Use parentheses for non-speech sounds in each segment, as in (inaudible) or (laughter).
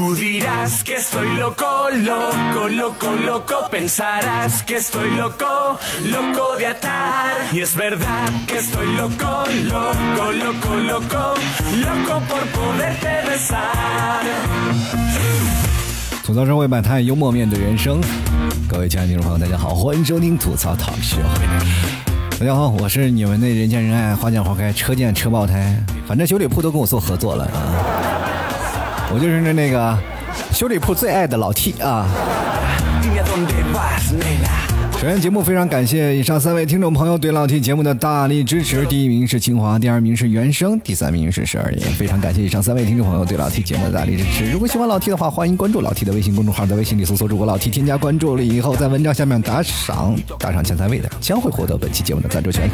Tú dirás que estoy loco, loco, loco, loco. Pensarás que estoy loco, loco de atar. Y es verdad que estoy loco, loco, loco, loco, loco por poderte besar. 吐槽社会百态，幽默面对人生。各位亲爱的听众朋友，大家好，欢迎收听吐槽讨秀。大家好，我是你们的人见人爱、花见花开、车见车爆胎，反正修理铺都跟我做合作了啊。我就是那那个修理铺最爱的老 T 啊。首先，节目非常感谢以上三位听众朋友对老 T 节目的大力支持。第一名是清华，第二名是原声，第三名是十二爷。非常感谢以上三位听众朋友对老 T 节目的大力支持。如果喜欢老 T 的话，欢迎关注老 T 的微信公众号，在微信里搜索主播老 T，添加关注了以后，在文章下面打赏，打赏前三位的将会获得本期节目的赞助权。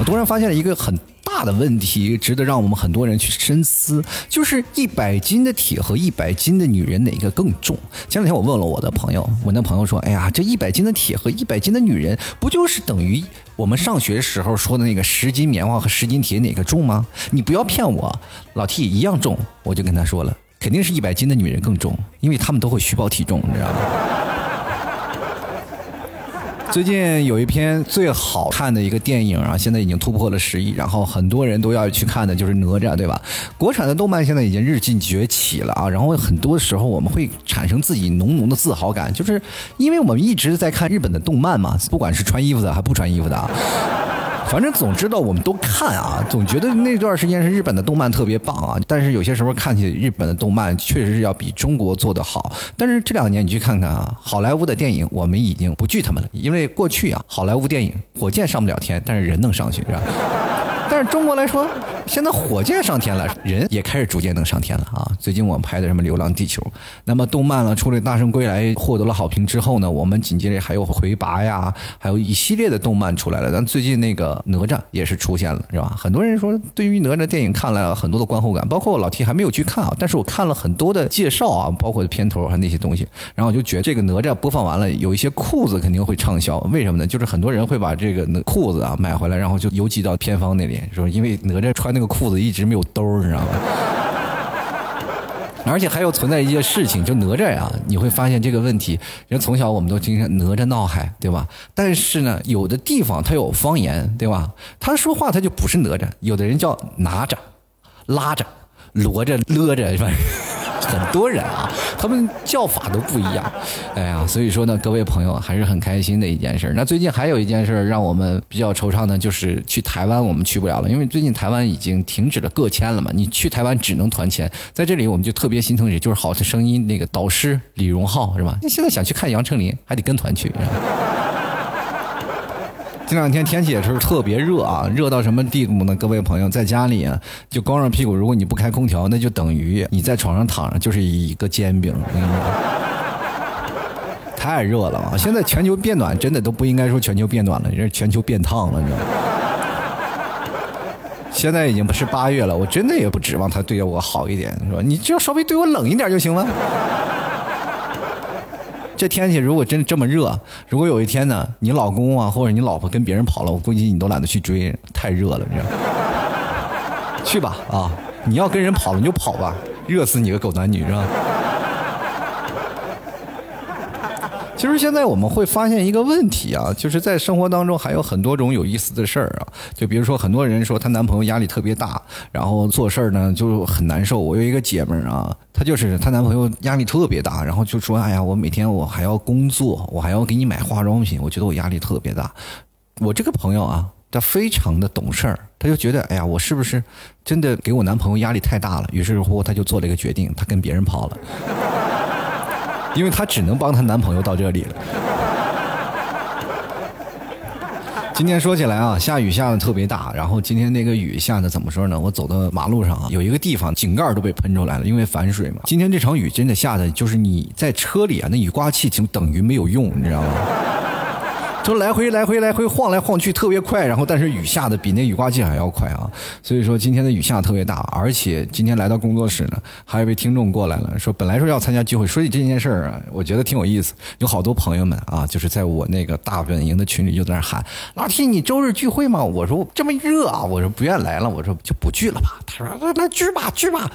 我突然发现了一个很大的问题，值得让我们很多人去深思，就是一百斤的铁和一百斤的女人哪个更重？前两天我问了我的朋友，我那朋友说：“哎呀，这一百斤的铁和一百斤的女人，不就是等于我们上学时候说的那个十斤棉花和十斤铁哪个重吗？你不要骗我，老 T 一样重。”我就跟他说了，肯定是一百斤的女人更重，因为他们都会虚报体重，你知道吗？最近有一篇最好看的一个电影啊，现在已经突破了十亿，然后很多人都要去看的就是哪吒，对吧？国产的动漫现在已经日进崛起了啊，然后很多时候我们会产生自己浓浓的自豪感，就是因为我们一直在看日本的动漫嘛，不管是穿衣服的还不穿衣服的啊。反正总知道我们都看啊，总觉得那段时间是日本的动漫特别棒啊。但是有些时候看起日本的动漫确实是要比中国做的好。但是这两年你去看看啊，好莱坞的电影我们已经不惧他们了，因为过去啊，好莱坞电影火箭上不了天，但是人能上去，是吧？但是中国来说，现在火箭上天了，人也开始逐渐能上天了啊！最近我们拍的什么《流浪地球》，那么动漫了出了《大圣归来》，获得了好评之后呢，我们紧接着还有《魁拔》呀，还有一系列的动漫出来了。但最近那个哪吒也是出现了，是吧？很多人说对于哪吒电影看了很多的观后感，包括老 T 还没有去看啊，但是我看了很多的介绍啊，包括片头还那些东西，然后我就觉得这个哪吒播放完了，有一些裤子肯定会畅销，为什么呢？就是很多人会把这个裤子啊买回来，然后就邮寄到片方那里，说因为哪吒穿那个裤子一直没有兜，你知道吗？而且还有存在一些事情，就哪吒呀，你会发现这个问题。人从小我们都经常哪吒闹海，对吧？但是呢，有的地方他有方言，对吧？他说话他就不是哪吒，有的人叫拿着、拉着、罗着、勒着，是吧？很多人啊，他们叫法都不一样。哎呀，所以说呢，各位朋友还是很开心的一件事。那最近还有一件事让我们比较惆怅的，就是去台湾我们去不了了，因为最近台湾已经停止了个签了嘛，你去台湾只能团签。在这里我们就特别心疼也，就是《好的声音》那个导师李荣浩是吧？(laughs) 那现在想去看杨丞琳，还得跟团去。这两天天气也是特别热啊，热到什么地步呢？各位朋友，在家里啊，就光着屁股，如果你不开空调，那就等于你在床上躺着就是一个煎饼。(laughs) 太热了啊！现在全球变暖，真的都不应该说全球变暖了，这是全球变烫了，你知道吗？(laughs) 现在已经不是八月了，我真的也不指望他对我好一点，是吧？你只要稍微对我冷一点就行了。这天气如果真这么热，如果有一天呢，你老公啊或者你老婆跟别人跑了，我估计你都懒得去追，太热了，你知道吗？去吧啊！你要跟人跑了你就跑吧，热死你个狗男女是吧？其实现在我们会发现一个问题啊，就是在生活当中还有很多种有意思的事儿啊。就比如说，很多人说她男朋友压力特别大，然后做事儿呢就很难受。我有一个姐们儿啊，她就是她男朋友压力特别大，然后就说：“哎呀，我每天我还要工作，我还要给你买化妆品，我觉得我压力特别大。”我这个朋友啊，她非常的懂事儿，她就觉得：“哎呀，我是不是真的给我男朋友压力太大了？”于是乎，她就做了一个决定，她跟别人跑了。因为她只能帮她男朋友到这里了。今天说起来啊，下雨下的特别大，然后今天那个雨下的怎么说呢？我走到马路上啊，有一个地方井盖都被喷出来了，因为反水嘛。今天这场雨真的下的，就是你在车里啊，那雨刮器就等于没有用，你知道吗？就来回来回来回晃来晃去特别快，然后但是雨下的比那雨刮器还要快啊，所以说今天的雨下特别大，而且今天来到工作室呢，还有一位听众过来了，说本来说要参加聚会，说起这件事儿啊，我觉得挺有意思，有好多朋友们啊，就是在我那个大本营的群里就在那喊，老 T 你周日聚会吗？我说这么热啊，我说不愿来了，我说就不聚了吧，他说那那聚吧聚吧。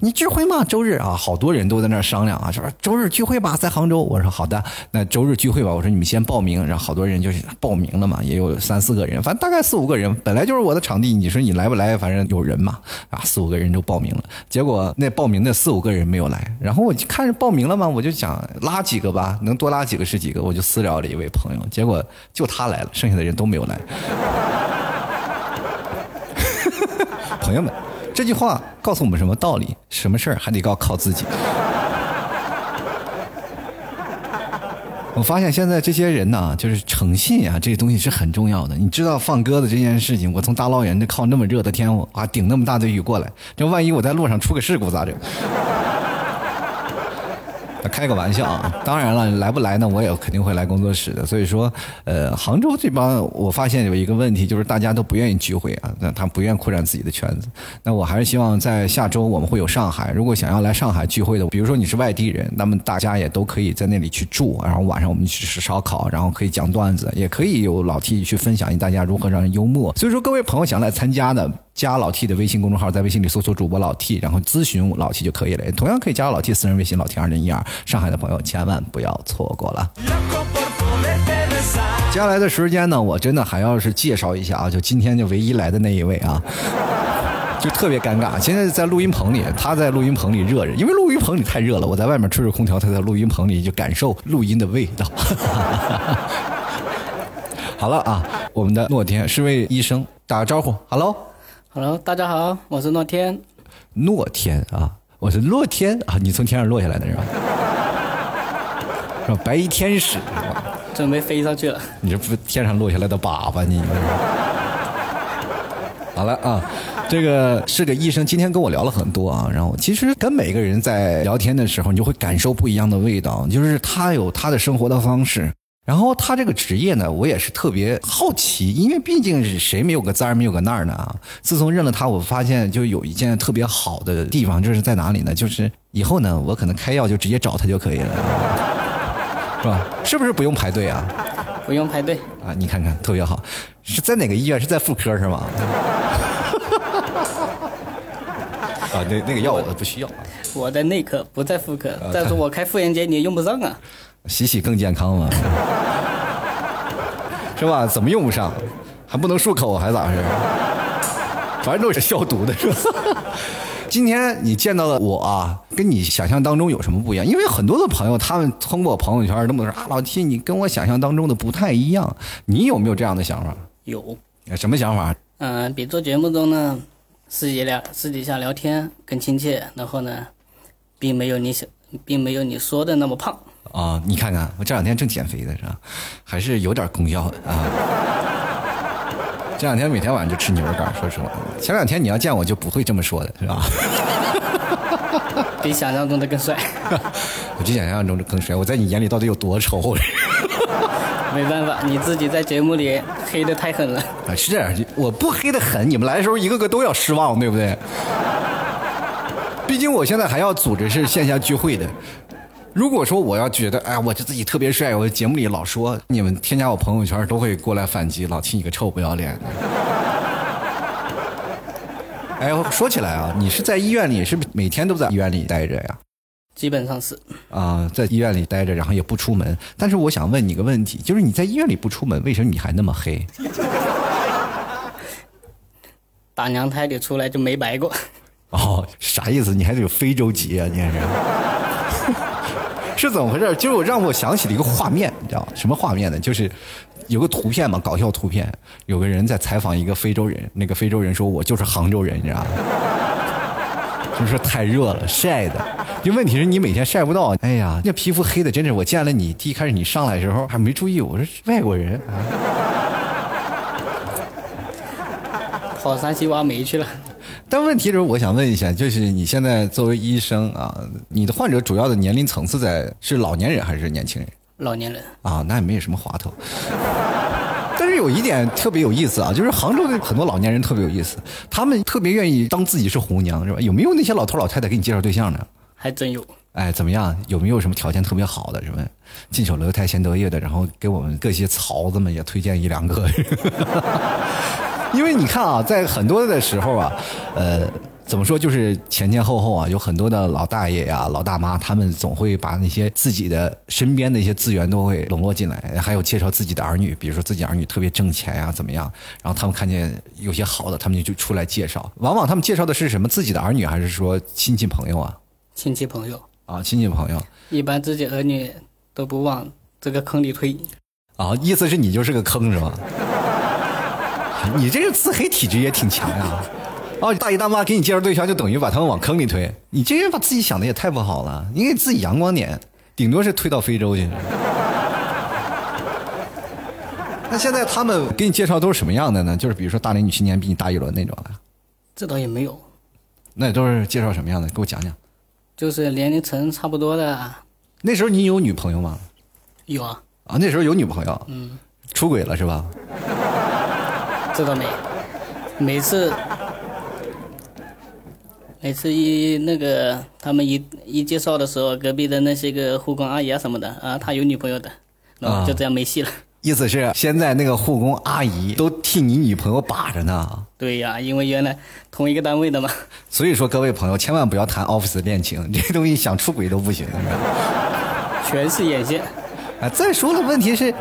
你聚会吗？周日啊，好多人都在那商量啊，说周日聚会吧，在杭州。我说好的，那周日聚会吧。我说你们先报名，然后好多人就是报名了嘛，也有三四个人，反正大概四五个人。本来就是我的场地，你说你来不来？反正有人嘛，啊，四五个人就报名了。结果那报名的四五个人没有来，然后我就看着报名了嘛，我就想拉几个吧，能多拉几个是几个。我就私聊了一位朋友，结果就他来了，剩下的人都没有来。(laughs) 朋友们，这句话告诉我们什么道理？什么事儿还得靠靠自己。(laughs) 我发现现在这些人呢，就是诚信啊，这个东西是很重要的。你知道放鸽子这件事情，我从大老远的靠那么热的天，啊，顶那么大的雨过来，这万一我在路上出个事故咋整？开个玩笑啊！当然了，来不来呢？我也肯定会来工作室的。所以说，呃，杭州这帮，我发现有一个问题，就是大家都不愿意聚会啊，那他不愿扩展自己的圈子。那我还是希望在下周我们会有上海，如果想要来上海聚会的，比如说你是外地人，那么大家也都可以在那里去住，然后晚上我们去吃烧烤，然后可以讲段子，也可以有老 T 去分享大家如何让人幽默。所以说，各位朋友想来参加的。加老 T 的微信公众号，在微信里搜索主播老 T，然后咨询老 T 就可以了。同样可以加老 T 私人微信老 T 二零一二。上海的朋友千万不要错过了。接下来的时间呢，我真的还要是介绍一下啊，就今天就唯一来的那一位啊，(laughs) 就特别尴尬。现在在录音棚里，他在录音棚里热着，因为录音棚里太热了。我在外面吹着空调，他在录音棚里就感受录音的味道。(laughs) 好了啊，我们的诺天是位医生，打个招呼，Hello。Hello，大家好，我是诺天。诺天啊，我是洛天啊，你从天上落下来的是吧？是吧？白衣天使，准备飞上去了。你这不天上落下来的粑粑你？好了啊，这个是个医生，今天跟我聊了很多啊。然后其实跟每个人在聊天的时候，你就会感受不一样的味道，就是他有他的生活的方式。然后他这个职业呢，我也是特别好奇，因为毕竟是谁没有个这儿没有个那儿呢啊！自从认了他，我发现就有一件特别好的地方，就是在哪里呢？就是以后呢，我可能开药就直接找他就可以了，是吧？是不是不用排队啊？不用排队啊！你看看特别好，是在哪个医院？是在妇科是吗？啊，那那个药我不需要。我在内科，不在妇科。再说我开妇炎洁你也用不上啊。洗洗更健康嘛，(laughs) 是吧？怎么用不上？还不能漱口，还咋回事？反正都是消毒的，是吧？(laughs) 今天你见到的我啊，跟你想象当中有什么不一样？因为很多的朋友，他们通过朋友圈那么说啊，老七，你跟我想象当中的不太一样。你有没有这样的想法？有。什么想法？嗯，比做节目中呢，私底聊私底下聊天更亲切，然后呢，并没有你想，并没有你说的那么胖。啊，你看看，我这两天正减肥的是吧？还是有点功效的啊。这两天每天晚上就吃牛肉干，说实话。前两天你要见我就不会这么说的，是吧？(laughs) 比想象中的更帅。(laughs) 我比想象中的更帅，我在你眼里到底有多丑？(laughs) 没办法，你自己在节目里黑的太狠了。啊，是这样，我不黑的狠，你们来的时候一个个都要失望，对不对？毕竟我现在还要组织是线下聚会的。如果说我要觉得，哎，我就自己特别帅，我节目里老说你们添加我朋友圈都会过来反击，老七你个臭不要脸。(laughs) 哎，说起来啊，你是在医院里，是不是每天都在医院里待着呀？基本上是。啊，在医院里待着，然后也不出门。但是我想问你个问题，就是你在医院里不出门，为什么你还那么黑？(laughs) 打娘胎里出来就没白过。哦，啥意思？你还得有非洲籍啊？你还是？是怎么回事？就是我让我想起了一个画面，你知道什么画面呢？就是有个图片嘛，搞笑图片，有个人在采访一个非洲人，那个非洲人说：“我就是杭州人，你知道吗？” (laughs) 就是太热了，晒的。就问题是你每天晒不到。哎呀，那皮肤黑的真是，我见了你第一开始你上来的时候还没注意，我说外国人啊，跑山西挖煤去了。(laughs) 但问题是，我想问一下，就是你现在作为医生啊，你的患者主要的年龄层次在是老年人还是年轻人？老年人啊，那也没有什么滑头。但是有一点特别有意思啊，就是杭州的很多老年人特别有意思，他们特别愿意当自己是红娘，是吧？有没有那些老头老太太给你介绍对象呢？还真有。哎，怎么样？有没有什么条件特别好的，什么近水楼台先得业的？然后给我们各些曹子们也推荐一两个。(laughs) (laughs) 因为你看啊，在很多的时候啊，呃，怎么说，就是前前后后啊，有很多的老大爷呀、老大妈，他们总会把那些自己的身边的一些资源都会笼络进来，还有介绍自己的儿女，比如说自己儿女特别挣钱呀，怎么样？然后他们看见有些好的，他们就出来介绍。往往他们介绍的是什么？自己的儿女，还是说亲戚朋友啊？亲戚朋友，啊，亲戚朋友一般自己儿女都不往这个坑里推。啊，意思是你就是个坑是吧？(laughs) 你这个自黑体质也挺强呀！哦，大爷大妈给你介绍对象，就等于把他们往坑里推。你这人把自己想的也太不好了，你给自己阳光点，顶多是推到非洲去。那现在他们给你介绍都是什么样的呢？就是比如说大龄女青年比你大一轮那种的，这倒也没有，那都是介绍什么样的？给我讲讲。就是年龄层差不多的那时候你有女朋友吗？有啊，啊，那时候有女朋友，嗯，出轨了是吧？(laughs) 这倒没。每次每次一那个他们一一介绍的时候，隔壁的那些个护工阿姨啊什么的啊，他有女朋友的，然后就这样没戏了。意思是现在那个护工阿姨都替你女朋友把着呢。对呀，因为原来同一个单位的嘛。所以说，各位朋友千万不要谈 office 恋情，这东西想出轨都不行。全是眼线。啊，再说了，问题是，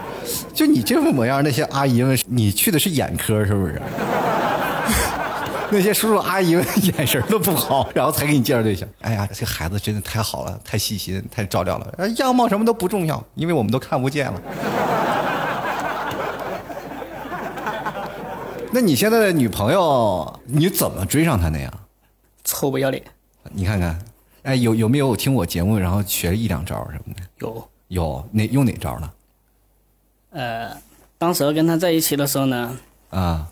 就你这副模样，那些阿姨们，你去的是眼科是不是？(laughs) 那些叔叔阿姨们眼神都不好，然后才给你介绍对象。哎呀，这孩子真的太好了，太细心，太照料了。呃样貌什么都不重要，因为我们都看不见了。(laughs) 那你现在的女朋友，你怎么追上她的呀？臭不要脸。你看看，哎，有有没有听我节目，然后学一两招什么的？有，有哪用哪招了？呃，当时跟他在一起的时候呢，啊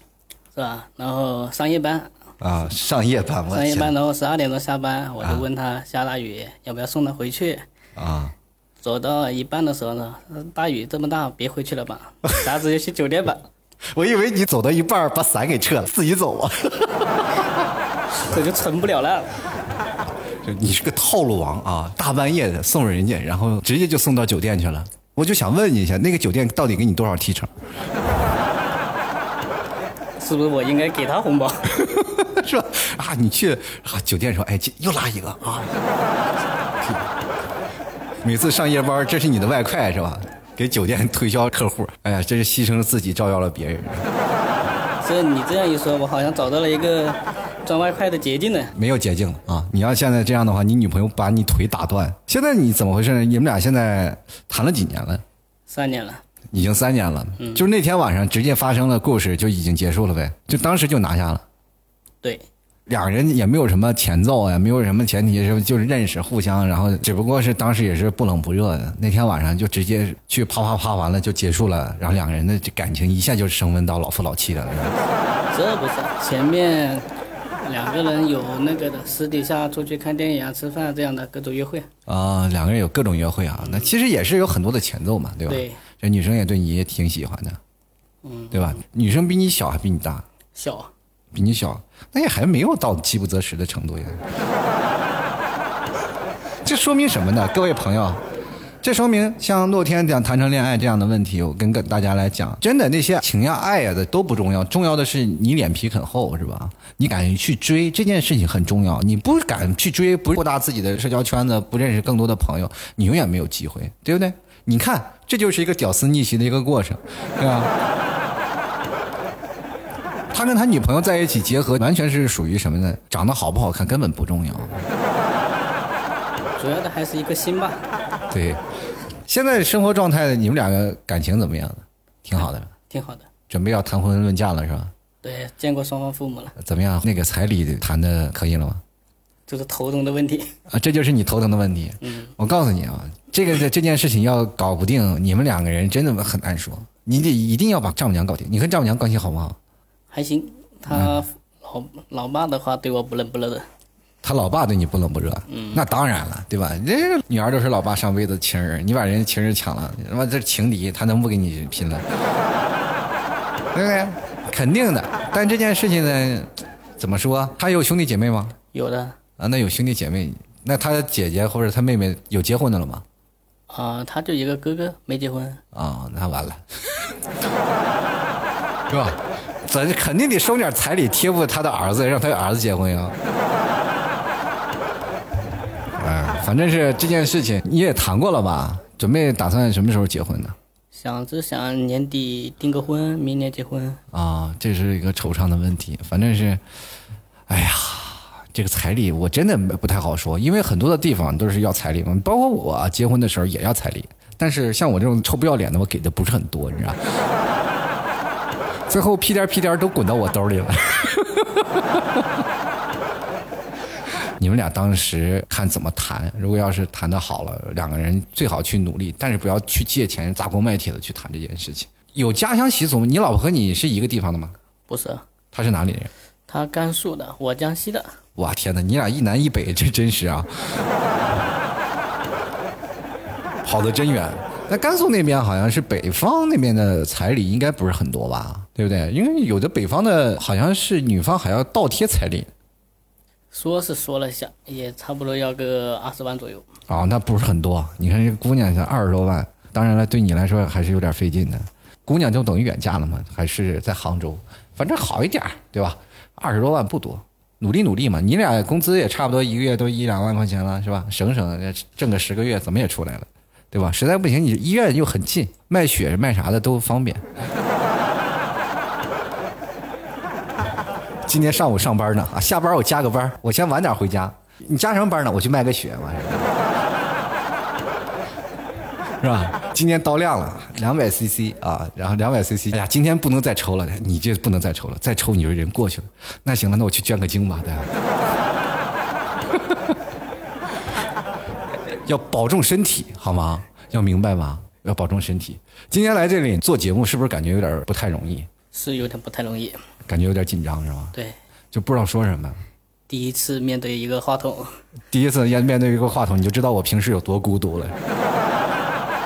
是吧？然后上夜班，啊，上夜班，我上夜班，然后十二点钟下班，我就问他下大雨要不要送他回去。啊！走到一半的时候呢，呃大雨这么大，别回去了吧，咱直接去酒店吧。(laughs) 我以为你走到一半把伞给撤了，自己走啊！(laughs) 这就成不了了。就 (laughs) 你是个套路王啊！大半夜的送人家，然后直接就送到酒店去了。我就想问你一下，那个酒店到底给你多少提成？是不是我应该给他红包？(laughs) 是吧？啊，你去啊酒店说，哎，这又拉一个啊！(laughs) 每次上夜班，这是你的外快是吧？给酒店推销客户，哎呀，这是牺牲了自己照耀了别人，(laughs) 这你这样一说，我好像找到了一个赚外快的捷径呢。没有捷径了啊！你要现在这样的话，你女朋友把你腿打断。现在你怎么回事呢？你们俩现在谈了几年了？三年了，已经三年了，嗯就是那天晚上直接发生了故事就已经结束了呗，就当时就拿下了。对，两个人也没有什么前奏呀，没有什么前提，是就是认识，互相，然后只不过是当时也是不冷不热的。那天晚上就直接去啪啪啪完了就结束了，然后两个人的感情一下就升温到老夫老妻了。这不是前面两个人有那个的，私底下出去看电影啊、吃饭啊这样的各种约会。啊、两个人有各种约会啊，那其实也是有很多的前奏嘛，对吧？对，这女生也对你也挺喜欢的，嗯，对吧？女生比你小还比你大？小，比你小，那也还没有到饥不择食的程度呀。这说明什么呢？各位朋友，这说明像洛天这样谈成恋爱这样的问题，我跟跟大家来讲，真的那些情呀爱呀的都不重要，重要的是你脸皮很厚，是吧？你敢于去追这件事情很重要，你不敢去追，不扩大自己的社交圈子，不认识更多的朋友，你永远没有机会，对不对？你看，这就是一个屌丝逆袭的一个过程，对吧？他跟他女朋友在一起结合，完全是属于什么呢？长得好不好看根本不重要。主要的还是一个心吧。对，现在生活状态，你们两个感情怎么样？挺好的，挺好的。准备要谈婚论嫁了是吧？对，见过双方父母了，怎么样？那个彩礼谈的可以了吗？就是头疼的问题。啊，这就是你头疼的问题。嗯，我告诉你啊，这个这件事情要搞不定，你们两个人真的很难说。你得一定要把丈母娘搞定。你跟丈母娘关系好不好？还行。他老老爸的话对我不冷不热的。他老爸对你不冷不热，嗯，那当然了，对吧？这女儿都是老爸上辈子情人，你把人家情人抢了，他妈这情敌，他能不跟你拼了？(laughs) 对不对？肯定的。但这件事情呢，怎么说？他有兄弟姐妹吗？有的啊，那有兄弟姐妹，那他姐姐或者他妹妹有结婚的了吗？啊、他就一个哥哥没结婚。啊、那完了，(laughs) 是吧？咱肯定得收点彩礼贴补他的儿子，让他儿子结婚呀。反正是这件事情你也谈过了吧？准备打算什么时候结婚呢？想着想年底订个婚，明年结婚。啊，这是一个惆怅的问题。反正是，哎呀，这个彩礼我真的不太好说，因为很多的地方都是要彩礼嘛，包括我结婚的时候也要彩礼。但是像我这种臭不要脸的，我给的不是很多，你知道。(laughs) 最后屁颠屁颠都滚到我兜里了。(laughs) 你们俩当时看怎么谈？如果要是谈的好了，两个人最好去努力，但是不要去借钱砸锅卖铁的去谈这件事情。有家乡习俗吗？你老婆和你是一个地方的吗？不是，她是哪里人？她甘肃的，我江西的。哇天哪，你俩一南一北，这真是啊，跑得真远。那甘肃那边好像是北方那边的彩礼应该不是很多吧？对不对？因为有的北方的好像是女方还要倒贴彩礼。说是说了下，也差不多要个二十万左右。哦，那不是很多。你看这姑娘才二十多万，当然了，对你来说还是有点费劲的。姑娘就等于远嫁了嘛，还是在杭州，反正好一点，对吧？二十多万不多，努力努力嘛。你俩工资也差不多一个月都一两万块钱了，是吧？省省挣个十个月，怎么也出来了，对吧？实在不行，你医院又很近，卖血卖啥的都方便。今天上午上班呢啊，下班我加个班，我先晚点回家。你加什么班呢？我去卖个血嘛，是吧？今天到量了，两百 CC 啊，然后两百 CC。哎呀，今天不能再抽了，你这不能再抽了，再抽你就人过去了。那行了，那我去捐个精吧，对吧？要保重身体，好吗？要明白吗？要保重身体。今天来这里做节目，是不是感觉有点不太容易？是有点不太容易。感觉有点紧张是吧？对，就不知道说什么。第一次面对一个话筒，第一次面面对一个话筒，你就知道我平时有多孤独了。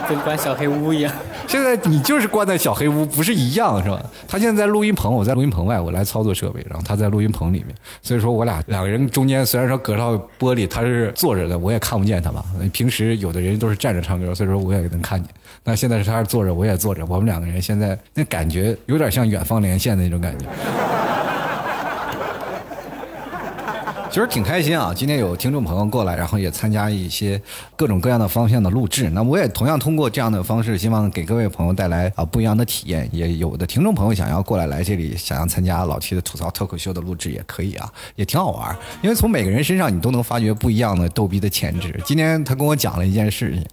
跟关小黑屋一样。现在你就是关在小黑屋，不是一样是吧？他现在在录音棚，我在录音棚外，我来操作设备，然后他在录音棚里面。所以说我俩两个人中间虽然说隔着玻璃，他是坐着的，我也看不见他吧。平时有的人都是站着唱歌，所以说我也能看见。那现在是他是坐着，我也坐着，我们两个人现在那感觉有点像远方连线的那种感觉。其实挺开心啊！今天有听众朋友过来，然后也参加一些各种各样的方向的录制。那我也同样通过这样的方式，希望给各位朋友带来啊不一样的体验。也有的听众朋友想要过来来这里，想要参加老七的吐槽脱口秀的录制也可以啊，也挺好玩。因为从每个人身上你都能发掘不一样的逗逼的潜质。今天他跟我讲了一件事情，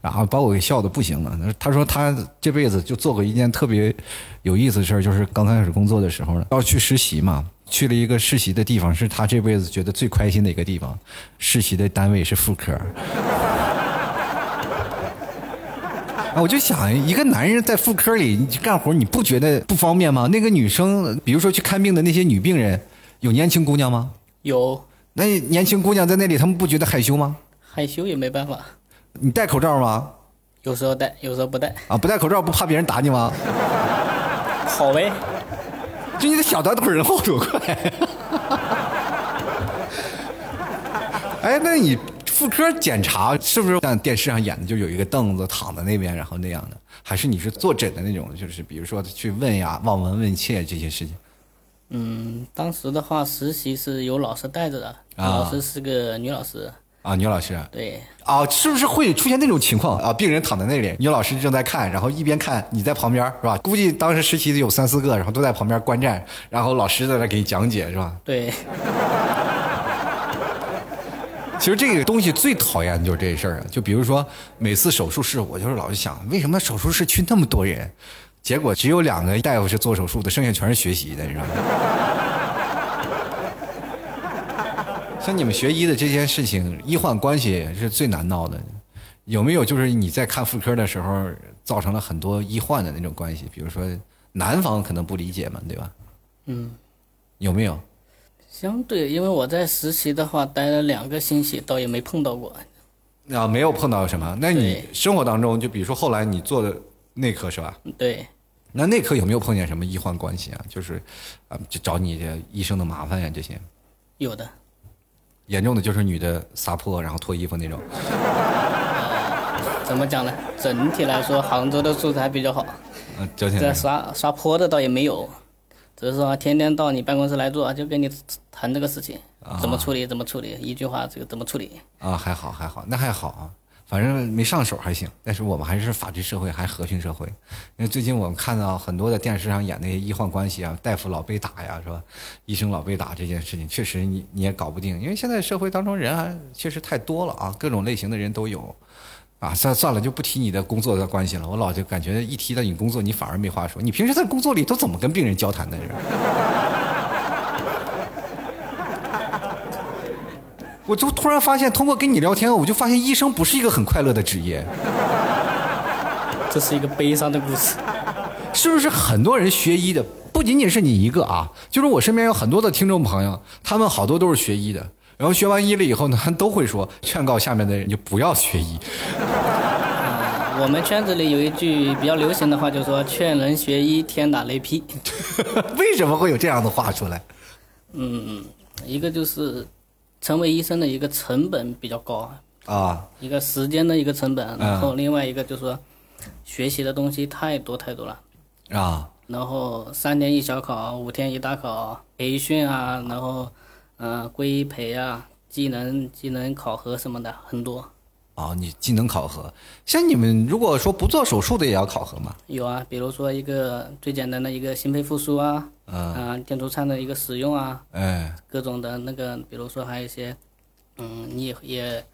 然后把我给笑的不行了。他说他这辈子就做过一件特别有意思的事儿，就是刚开始工作的时候呢，要去实习嘛。去了一个实习的地方，是他这辈子觉得最开心的一个地方。实习的单位是妇科。啊，我就想，一个男人在妇科里干活，你不觉得不方便吗？那个女生，比如说去看病的那些女病人，有年轻姑娘吗？有。那年轻姑娘在那里，他们不觉得害羞吗？害羞也没办法。你戴口罩吗？有时候戴，有时候不戴。啊，不戴口罩不怕别人打你吗？好呗。就你的小短腿能跑多快？哎，那你妇科检查是不是像电视上演的，就有一个凳子躺在那边，然后那样的？还是你是坐诊的那种？就是比如说去问呀、望闻问切这些事情？嗯，当时的话，实习是有老师带着的，老师是个女老师。啊，女老师，对，啊，是不是会出现那种情况啊？病人躺在那里，女老师正在看，然后一边看，你在旁边，是吧？估计当时实习的有三四个，然后都在旁边观战，然后老师在那给你讲解，是吧？对。(laughs) 其实这个东西最讨厌的就是这事儿啊，就比如说每次手术室，我就是老是想，为什么手术室去那么多人，结果只有两个大夫是做手术的，剩下全是学习的，你知道吗？像你们学医的这件事情，医患关系是最难闹的。有没有就是你在看妇科的时候，造成了很多医患的那种关系？比如说男方可能不理解嘛，对吧？嗯。有没有？相对，因为我在实习的话待了两个星期，倒也没碰到过。啊，没有碰到什么？那你生活当中，就比如说后来你做的内科是吧？对。那内科有没有碰见什么医患关系啊？就是啊，就找你这医生的麻烦呀，这些。有的。严重的就是女的撒泼，然后脱衣服那种。(laughs) 怎么讲呢？整体来说，杭州的素质还比较好。嗯，整体。这刷刷泼的倒也没有，只是说天天到你办公室来做，就跟你谈这个事情。怎么处理怎么处理，一句话这个怎么处理？啊，还好还好，那还好啊，反正没上手还行。但是我们还是法治社会，还和平社会。因为最近我们看到很多的电视上演那些医患关系啊，大夫老被打呀，是吧？医生老被打这件事情，确实你你也搞不定，因为现在社会当中人还确实太多了啊，各种类型的人都有。啊，算算了，就不提你的工作的关系了。我老就感觉一提到你工作，你反而没话说。你平时在工作里都怎么跟病人交谈的？我就突然发现，通过跟你聊天，我就发现医生不是一个很快乐的职业。这是一个悲伤的故事，是不是？很多人学医的不仅仅是你一个啊，就是我身边有很多的听众朋友，他们好多都是学医的。然后学完医了以后呢，他都会说劝告下面的人就不要学医。我们圈子里有一句比较流行的话，就是说劝人学医，天打雷劈。(laughs) 为什么会有这样的话出来？嗯，一个就是成为医生的一个成本比较高啊，一个时间的一个成本，然后另外一个就是说学习的东西太多太多了啊，然后三年一小考，五天一大考，培训啊，然后。嗯，规培啊，技能技能考核什么的很多。哦，你技能考核，像你们如果说不做手术的也要考核吗？有啊，比如说一个最简单的一个心肺复苏啊，嗯，电阻颤的一个使用啊，哎，各种的那个，比如说还有一些，嗯，你也也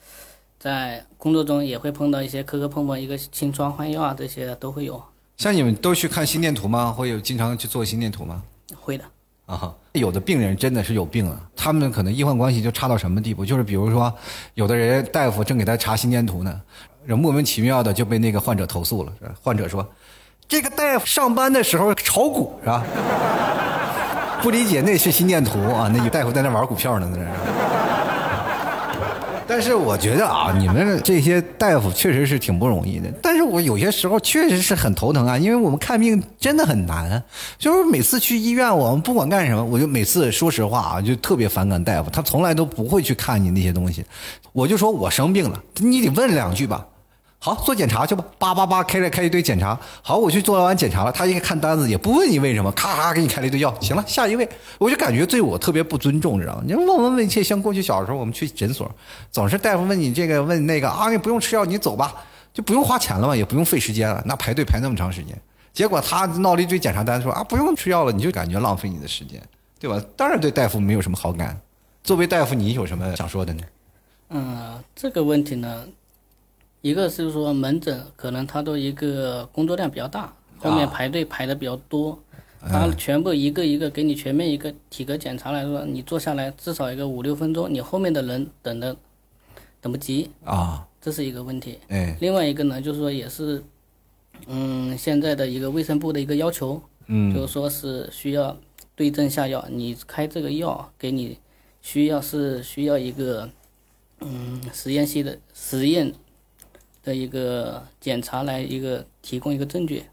在工作中也会碰到一些磕磕碰碰，一个清创换药啊，这些都会有。像你们都去看心电图吗？会有经常去做心电图吗？会的。啊，有的病人真的是有病了，他们可能医患关系就差到什么地步？就是比如说，有的人大夫正给他查心电图呢，莫名其妙的就被那个患者投诉了。患者说：“这个大夫上班的时候炒股是吧？” (laughs) 不理解那是心电图啊，那有大夫在那玩股票呢，那是。但是我觉得啊，你们这些大夫确实是挺不容易的。但是我有些时候确实是很头疼啊，因为我们看病真的很难。就是每次去医院，我们不管干什么，我就每次说实话啊，就特别反感大夫，他从来都不会去看你那些东西。我就说我生病了，你得问两句吧。好，做检查去吧，叭叭叭开了开一堆检查。好，我去做完检查了，他一看单子也不问你为什么，咔咔给你开了一堆药。行了，下一位，我就感觉对我特别不尊重，知道吗？你问问问切，像过去小时候我们去诊所，总是大夫问你这个问那个啊，你不用吃药，你走吧，就不用花钱了嘛，也不用费时间了，那排队排那么长时间。结果他闹了一堆检查单，说啊不用吃药了，你就感觉浪费你的时间，对吧？当然对大夫没有什么好感。作为大夫，你有什么想说的呢？嗯，这个问题呢？一个是说门诊可能他的一个工作量比较大，后面排队排的比较多，他全部一个一个给你全面一个体格检查来说，你坐下来至少一个五六分钟，你后面的人等的等不及啊，这是一个问题。哎，另外一个呢，就是说也是，嗯，现在的一个卫生部的一个要求，嗯，就是说是需要对症下药，你开这个药给你需要是需要一个，嗯，实验系的实验。的一个检查来一个提供一个证据，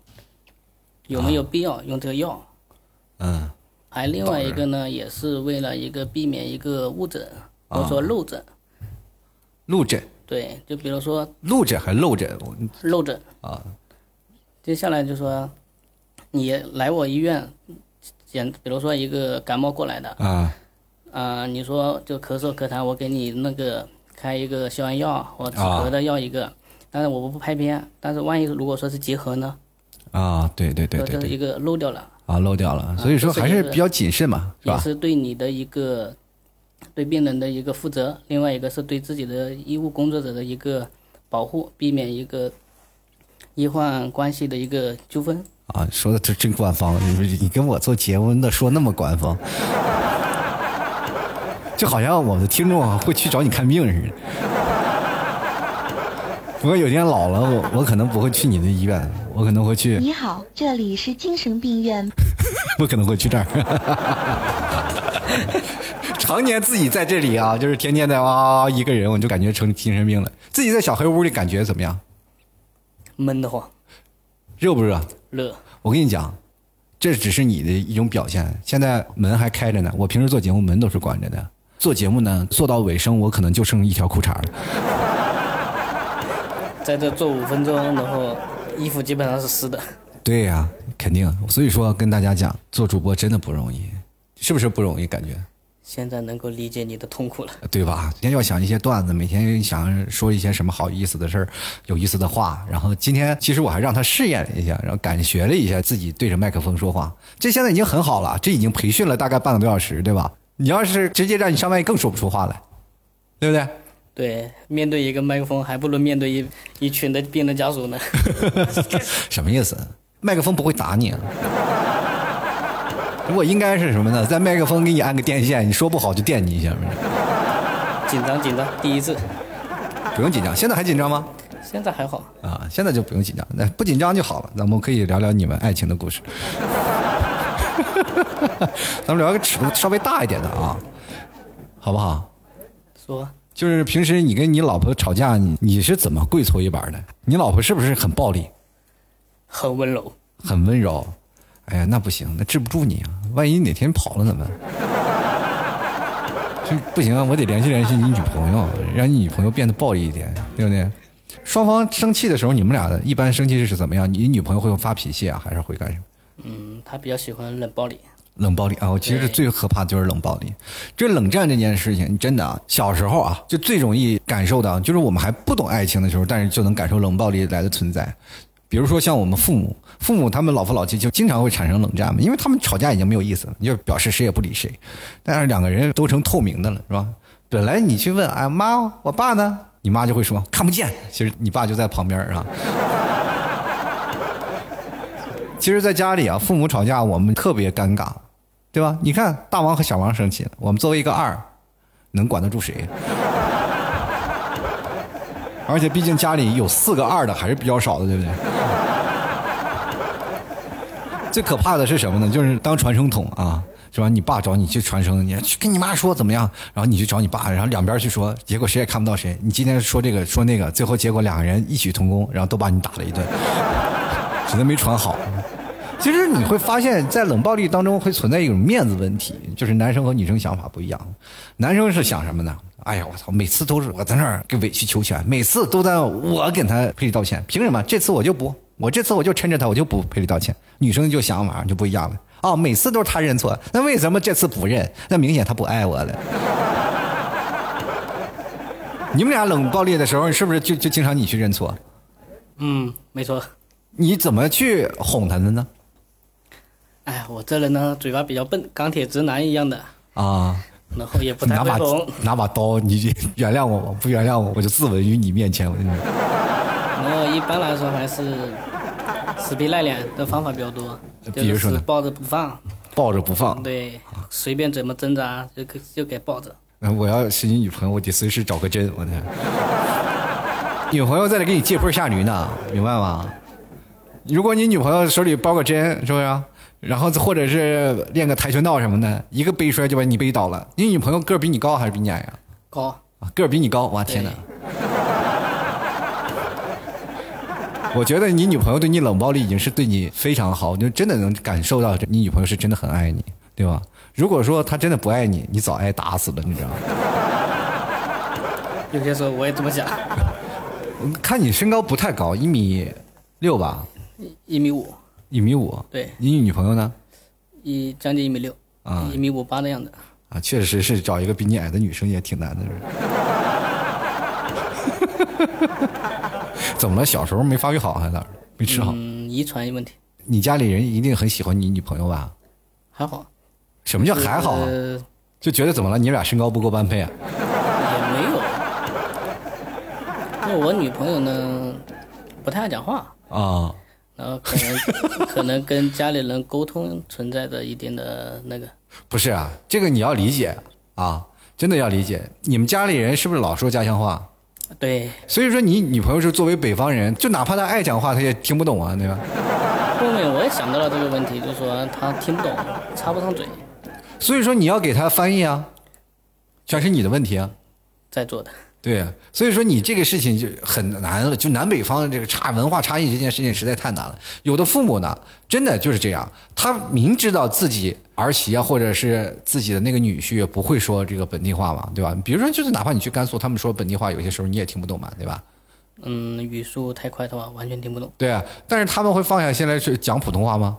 有没有必要用这个药？嗯，还另外一个呢，也是为了一个避免一个误诊或者说漏诊。漏诊。对，就比如说。漏诊还漏诊？漏诊。啊。接下来就说，你来我医院检，比如说一个感冒过来的。啊。啊，你说就咳嗽咳痰，我给你那个开一个消炎药或止咳的药一个。但是我不拍片，但是万一如果说是结合呢？啊，对对对对，这一个漏掉了啊，漏掉了，所以说还是比较谨慎嘛，是吧？也是对你的一个对病人的一个负责，另外一个是对自己的医务工作者的一个保护，避免一个医患关系的一个纠纷。啊，说的这真官方，你你跟我做结婚的说那么官方，(laughs) 就好像我的听众会去找你看病似的。不过有天老了，我我可能不会去你的医院，我可能会去。你好，这里是精神病院。(laughs) 我可能会去这儿。(laughs) 常年自己在这里啊，就是天天在哇哇一个人，我就感觉成精神病了。自己在小黑屋里感觉怎么样？闷得慌。热不热？热。我跟你讲，这只是你的一种表现。现在门还开着呢，我平时做节目门都是关着的。做节目呢，做到尾声，我可能就剩一条裤衩了。在这坐五分钟，然后衣服基本上是湿的。对呀，肯定。所以说跟大家讲，做主播真的不容易，是不是不容易？感觉现在能够理解你的痛苦了。对吧？每天要想一些段子，每天想说一些什么好意思的事儿、有意思的话。然后今天其实我还让他试验了一下，然后感觉了一下自己对着麦克风说话，这现在已经很好了。这已经培训了大概半个多小时，对吧？你要是直接让你上麦，更说不出话来，对不对？对，面对一个麦克风，还不如面对一一群的病人家属呢。(laughs) 什么意思？麦克风不会打你。如果应该是什么呢？在麦克风给你安个电线，你说不好就电你一下。紧张紧张，第一次。不用紧张，现在还紧张吗？现在还好啊，现在就不用紧张，那不紧张就好了。那我们可以聊聊你们爱情的故事。(laughs) 咱们聊个尺度稍微大一点的啊，好不好？说，就是平时你跟你老婆吵架，你你是怎么跪搓衣板的？你老婆是不是很暴力？很温柔，很温柔。哎呀，那不行，那治不住你啊！万一哪天跑了怎么？(laughs) 这不行啊！我得联系联系你女朋友，让你女朋友变得暴力一点，对不对？双方生气的时候，你们俩的一般生气是怎么样？你女朋友会发脾气啊，还是会干什么？嗯，她比较喜欢冷暴力。冷暴力啊！我其实最可怕的就是冷暴力。这冷战这件事情，真的啊，小时候啊，就最容易感受到，就是我们还不懂爱情的时候，但是就能感受冷暴力来的存在。比如说像我们父母，父母他们老夫老妻就经常会产生冷战嘛，因为他们吵架已经没有意思了，就表示谁也不理谁。但是两个人都成透明的了，是吧？本来你去问，哎妈，我爸呢？你妈就会说看不见。其实你爸就在旁边啊。(laughs) 其实，在家里啊，父母吵架，我们特别尴尬，对吧？你看大王和小王生气，我们作为一个二，能管得住谁？(laughs) 而且毕竟家里有四个二的还是比较少的，对不对？最可怕的是什么呢？就是当传声筒啊，是吧？你爸找你去传声，你去跟你妈说怎么样？然后你去找你爸，然后两边去说，结果谁也看不到谁。你今天说这个说那个，最后结果两个人异曲同工，然后都把你打了一顿，只能没传好。其实你会发现在冷暴力当中会存在一种面子问题，就是男生和女生想法不一样。男生是想什么呢？哎呀，我操！每次都是我在那儿给委曲求全，每次都在我给他赔礼道歉，凭什么？这次我就不，我这次我就抻着他，我就不赔礼道歉。女生就想法就不一样了。哦，每次都是他认错，那为什么这次不认？那明显他不爱我了。你们俩冷暴力的时候，是不是就就经常你去认错？嗯，没错。你怎么去哄他的呢？哎，我这人呢，嘴巴比较笨，钢铁直男一样的啊。然后也不太会哄。拿把刀，你原谅我吧，不原谅我，我就自刎于你面前。我跟你说。然后一般来说还是死皮赖脸的方法比较多，比如说呢？抱着不放。抱着不放。对，随便怎么挣扎就就给抱着。我要是你女朋友，我得随时找个针。我天，女朋友在这给你借坡下驴呢，明白吗？如果你女朋友手里包个针，是不是？然后或者是练个跆拳道什么的，一个背摔就把你背倒了。你女朋友个儿比你高还是比你矮呀？高啊，个儿比你高，哇天哪！(laughs) 我觉得你女朋友对你冷暴力已经是对你非常好，就真的能感受到你女朋友是真的很爱你，对吧？如果说她真的不爱你，你早挨打死了，你知道吗？(laughs) 有些时候我也这么想。(laughs) 看你身高不太高，一米六吧？一一米五。一米五，对，你女朋友呢？一将近一米六，啊，一米五八的样子。啊，确实是找一个比你矮的女生也挺难的。(laughs) 怎么了？小时候没发育好还是哪儿？没吃好？嗯，遗传问题。你家里人一定很喜欢你女朋友吧？还好。什么叫还好？就觉得怎么了？你俩身高不够般配啊？也没有。那我女朋友呢，不太爱讲话。啊。然后可能可能跟家里人沟通存在着一定的那个，不是啊，这个你要理解啊，真的要理解。你们家里人是不是老说家乡话？对。所以说你女朋友是作为北方人，就哪怕她爱讲话，她也听不懂啊，对吧？后面我也想到了这个问题，就是说她听不懂，插不上嘴。所以说你要给她翻译啊，全是你的问题啊。在座的。对，所以说你这个事情就很难了，就南北方这个差文化差异这件事情实在太难了。有的父母呢，真的就是这样，他明知道自己儿媳啊，或者是自己的那个女婿不会说这个本地话嘛，对吧？比如说，就是哪怕你去甘肃，他们说本地话，有些时候你也听不懂嘛，对吧？嗯，语速太快的话，完全听不懂。对啊，但是他们会放下心来去讲普通话吗？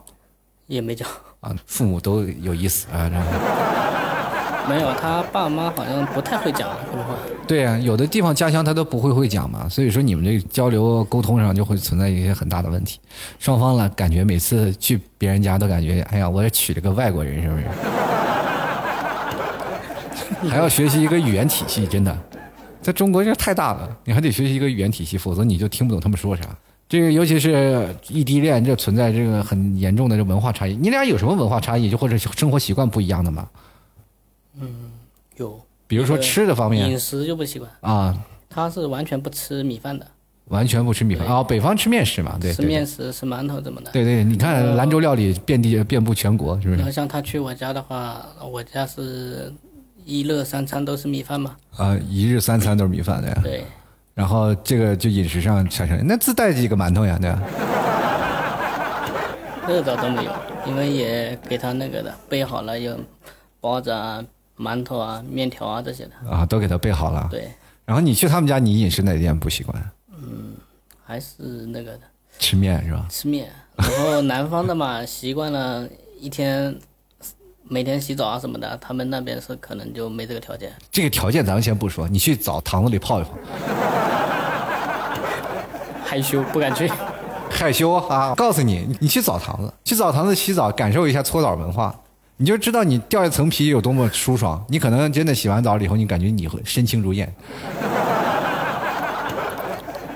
也没讲啊，父母都有意思啊。(laughs) 没有，他爸妈好像不太会讲普通话。对呀、有的地方家乡他都不会会讲嘛，所以说你们这交流沟通上就会存在一些很大的问题。双方呢，感觉每次去别人家都感觉，哎呀，我也娶了个外国人，是不是？(laughs) 还要学习一个语言体系，真的，在中国这太大了，你还得学习一个语言体系，否则你就听不懂他们说啥。这个尤其是异地恋，这存在这个很严重的这文化差异。你俩有什么文化差异，就或者生活习惯不一样的吗？嗯有，比如说吃的方面饮食就不习惯，啊，他是完全不吃米饭的，完全不吃米饭啊、北方吃面食嘛，对吃面食、吃馒头怎么的。对对，你看呃兰州料理遍地遍布全国，是不是然后？像他去我家的话，我家是一日三餐都是米饭嘛。啊，一日三餐都是米饭的呀。对，然后这个就饮食上产生，那自带几个馒头呀，对吧？(laughs) 这倒都没有，因为也给他那个的备好了，有包子啊、馒头啊、面条啊这些的。啊，都给他备好了。对，然后你去他们家，你饮食哪点不习惯？嗯还是那个的吃面是吧？吃面。然后南方的嘛，习惯了一天每天洗澡啊什么的，他们那边是可能就没这个条件。这个条件咱们先不说，你去澡堂子里泡一泡，(laughs) 害羞不敢去。(laughs) 害羞啊！告诉你，你去澡堂子，去澡堂子洗澡，感受一下搓澡文化，你就知道你掉一层皮有多么舒爽。你可能真的洗完澡了以后，你感觉你会身轻如燕，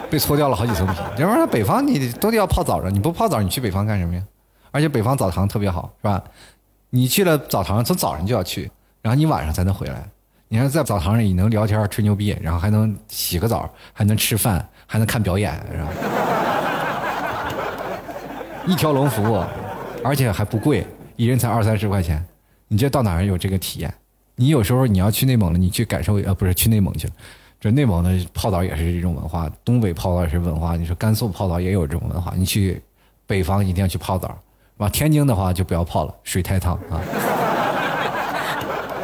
被搓掉了好几层皮。要不然北方你都得要泡澡啊，你不泡澡你去北方干什么呀？而且北方澡堂特别好，是吧？你去了澡堂，从早上就要去，然后你晚上才能回来。你看在澡堂里，你能聊天吹牛逼，然后还能洗个澡，还能吃饭，还能看表演，是吧？一条龙服务，而且还不贵，一人才二三十块钱。你这到哪儿有这个体验？你有时候你要去内蒙了，你去感受呃，不是去内蒙去了，这内蒙的泡澡也是这种文化，东北泡澡也是文化。你说甘肃泡澡也有这种文化，你去北方一定要去泡澡，往天津的话就不要泡了，水太烫啊。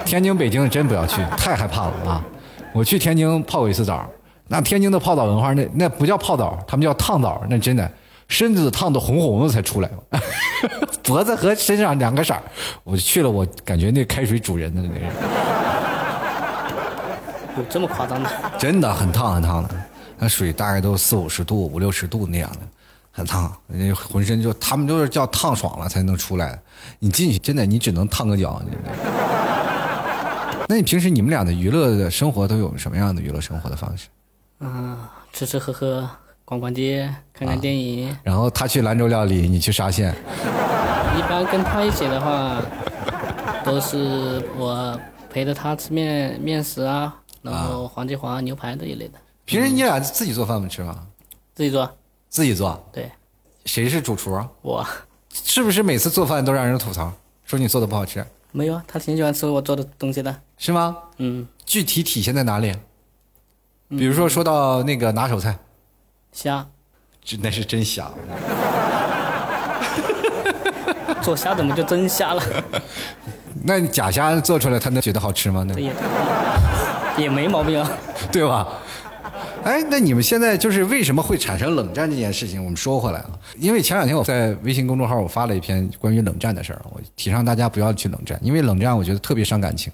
天津、北京真不要去，太害怕了啊！我去天津泡过一次澡，那天津的泡澡文化，那那不叫泡澡，他们叫烫澡，那真的身子烫的红红的才出来，(laughs) 脖子和身上两个色儿。我去了，我感觉那开水煮人的那人，有这么夸张的？真的很烫很烫的，那水大概都四五十度、五六十度那样的，很烫，那浑身就他们都是叫烫爽了才能出来。你进去真的，你只能烫个脚。那你平时你们俩的娱乐的生活都有什么样的娱乐生活的方式？嗯，吃吃喝喝，逛逛街，看看电影。然后他去兰州料理，你去沙县，一般跟他一起的话，(laughs) 都是我陪着他吃面面食啊，然后黄记煌牛排这一类的，平时你俩自己做饭不吃吗？自己做。自己做，对谁是主厨啊？我是不是每次做饭都让人吐槽，说你做的不好吃，没有啊，他挺喜欢吃我做的东西的。是吗？嗯，具体体现在哪里？比如说说到那个拿手菜，虾这那是真虾。(laughs) 做虾怎么就真虾了？(laughs) 那假虾做出来，他能觉得好吃吗？那也也没毛病啊。(laughs) 对吧？哎，那你们现在就是为什么会产生冷战这件事情？我们说回来了，因为前两天我在微信公众号我发了一篇关于冷战的事儿，我提倡大家不要去冷战，因为冷战我觉得特别伤感情，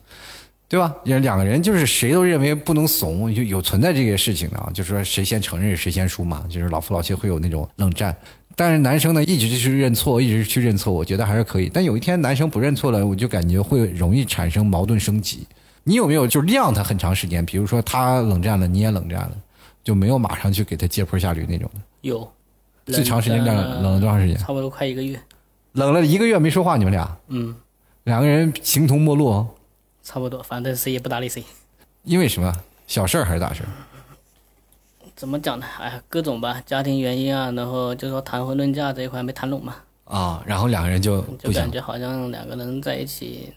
对吧？也两个人就是谁都认为不能怂，就有存在这些事情的啊，就是说谁先承认谁先输嘛，就是老夫老妻会有那种冷战。但是男生呢，一直去认错，一直去认错，我觉得还是可以。但有一天男生不认错了，我就感觉会容易产生矛盾升级。你有没有就晾他很长时间？比如说他冷战了，你也冷战了，就没有马上去给他接坡下驴那种的。有，最长时间冷冷冷了多长时间？差不多快一个月。冷了一个月没说话，你们俩嗯，两个人形同陌路，差不多，反正谁也不搭理谁。因为什么？小事儿还是大事儿？怎么讲呢？哎呀，各种吧，家庭原因啊，然后就说谈婚论嫁这一块没谈拢嘛，啊，然后两个人就。就感觉好像两个人在一起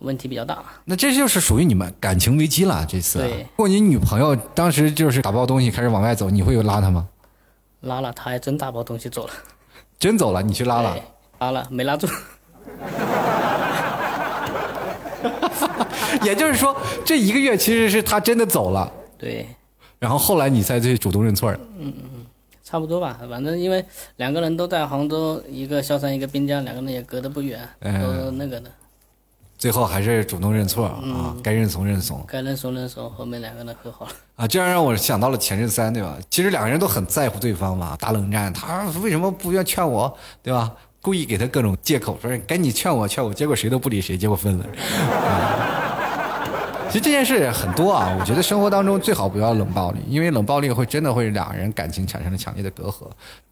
问题比较大。那这就是属于你们感情危机了。这次、啊，如果你女朋友当时就是打包东西开始往外走，你会有拉她吗？拉了，她还真打包东西走了。真走了，你去拉了，拉了没拉住。(laughs) 也就是说，这一个月其实是他真的走了，对，然后后来你才去主动认错嗯嗯。差不多吧，反正因为两个人都在杭州，一个萧山，一个滨江，两个人也隔得不远，嗯都那个的。最后还是主动认错啊，该认怂认怂该认怂认怂，后面两个人和好了。啊，这样让我想到了前任三，对吧？其实两个人都很在乎对方嘛，打冷战，他为什么不愿劝我，对吧？故意给他各种借口，说赶紧劝我劝我，结果谁都不理谁，结果分了。其实这件事很多啊，我觉得生活当中最好不要冷暴力，因为冷暴力会真的会两人感情产生了强烈的隔阂。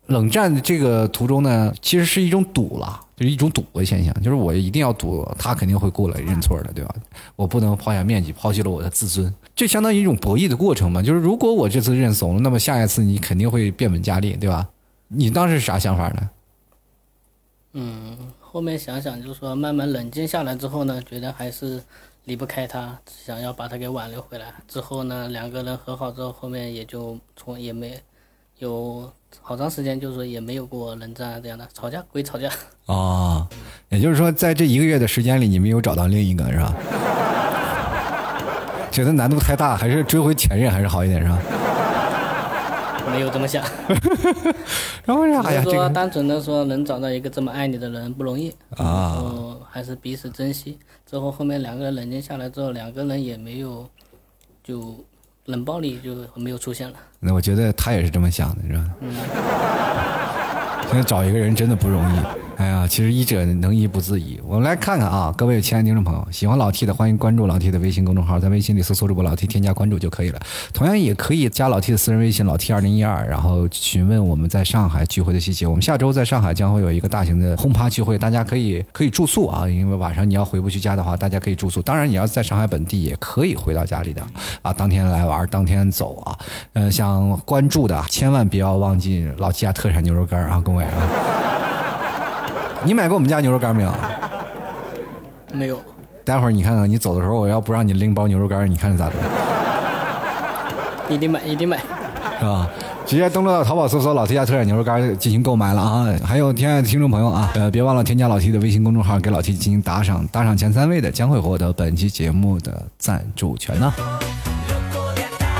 冷战这个途中呢，其实是一种赌了，就是一种赌的现象，就是我一定要赌他肯定会过来认错的，对吧？我不能抛下面积，抛弃了我的自尊，这相当于一种博弈的过程嘛。就是如果我这次认怂了，那么下一次你肯定会变本加厉，对吧？你当时啥想法呢？嗯，后面想想就是说，慢慢冷静下来之后呢，觉得还是离不开他，想要把他给挽留回来。之后呢，两个人和好之后，后面也就从也没有好长时间，就是说也没有过冷战这样的，吵架归吵架。哦，也就是说，在这一个月的时间里，你没有找到另一个是吧？觉得难度太大，还是追回前任还是好一点是吧？没有这么想，(laughs) 然后哎呀，就是说这个单纯的说能找到一个这么爱你的人不容易然啊，后还是彼此珍惜。之后后面两个人冷静下来之后，两个人也没有就冷暴力就没有出现了。那我觉得他也是这么想的，是吧？(laughs) 现在找一个人真的不容易。哎呀，其实医者能医不自医。我们来看看啊，各位亲爱的听众朋友，喜欢老 T 的，欢迎关注老 T 的微信公众号，在微信里搜索主播老 T，添加关注就可以了。同样也可以加老 T 的私人微信老 T 二零一二，然后询问我们在上海聚会的细节。我们下周在上海将会有一个大型的轰趴聚会，大家可以可以住宿啊，因为晚上你要回不去家的话，大家可以住宿。当然，你要在上海本地也可以回到家里的啊，当天来玩，当天走啊。嗯、想关注的千万不要忘记老 T 家特产牛肉干啊，各位啊。你买过我们家牛肉干没有？没有，待会儿你看看，你走的时候，我要不让你拎包牛肉干，你看着咋整？一定买，一定买。是吧？直接登录到淘宝搜索“老 T 家特产牛肉干”进行购买了啊！还有亲爱的听众朋友啊，呃，别忘了添加老 T 的微信公众号，给老 T 进行打赏，打赏前三位的将会获得本期节目的赞助权呢。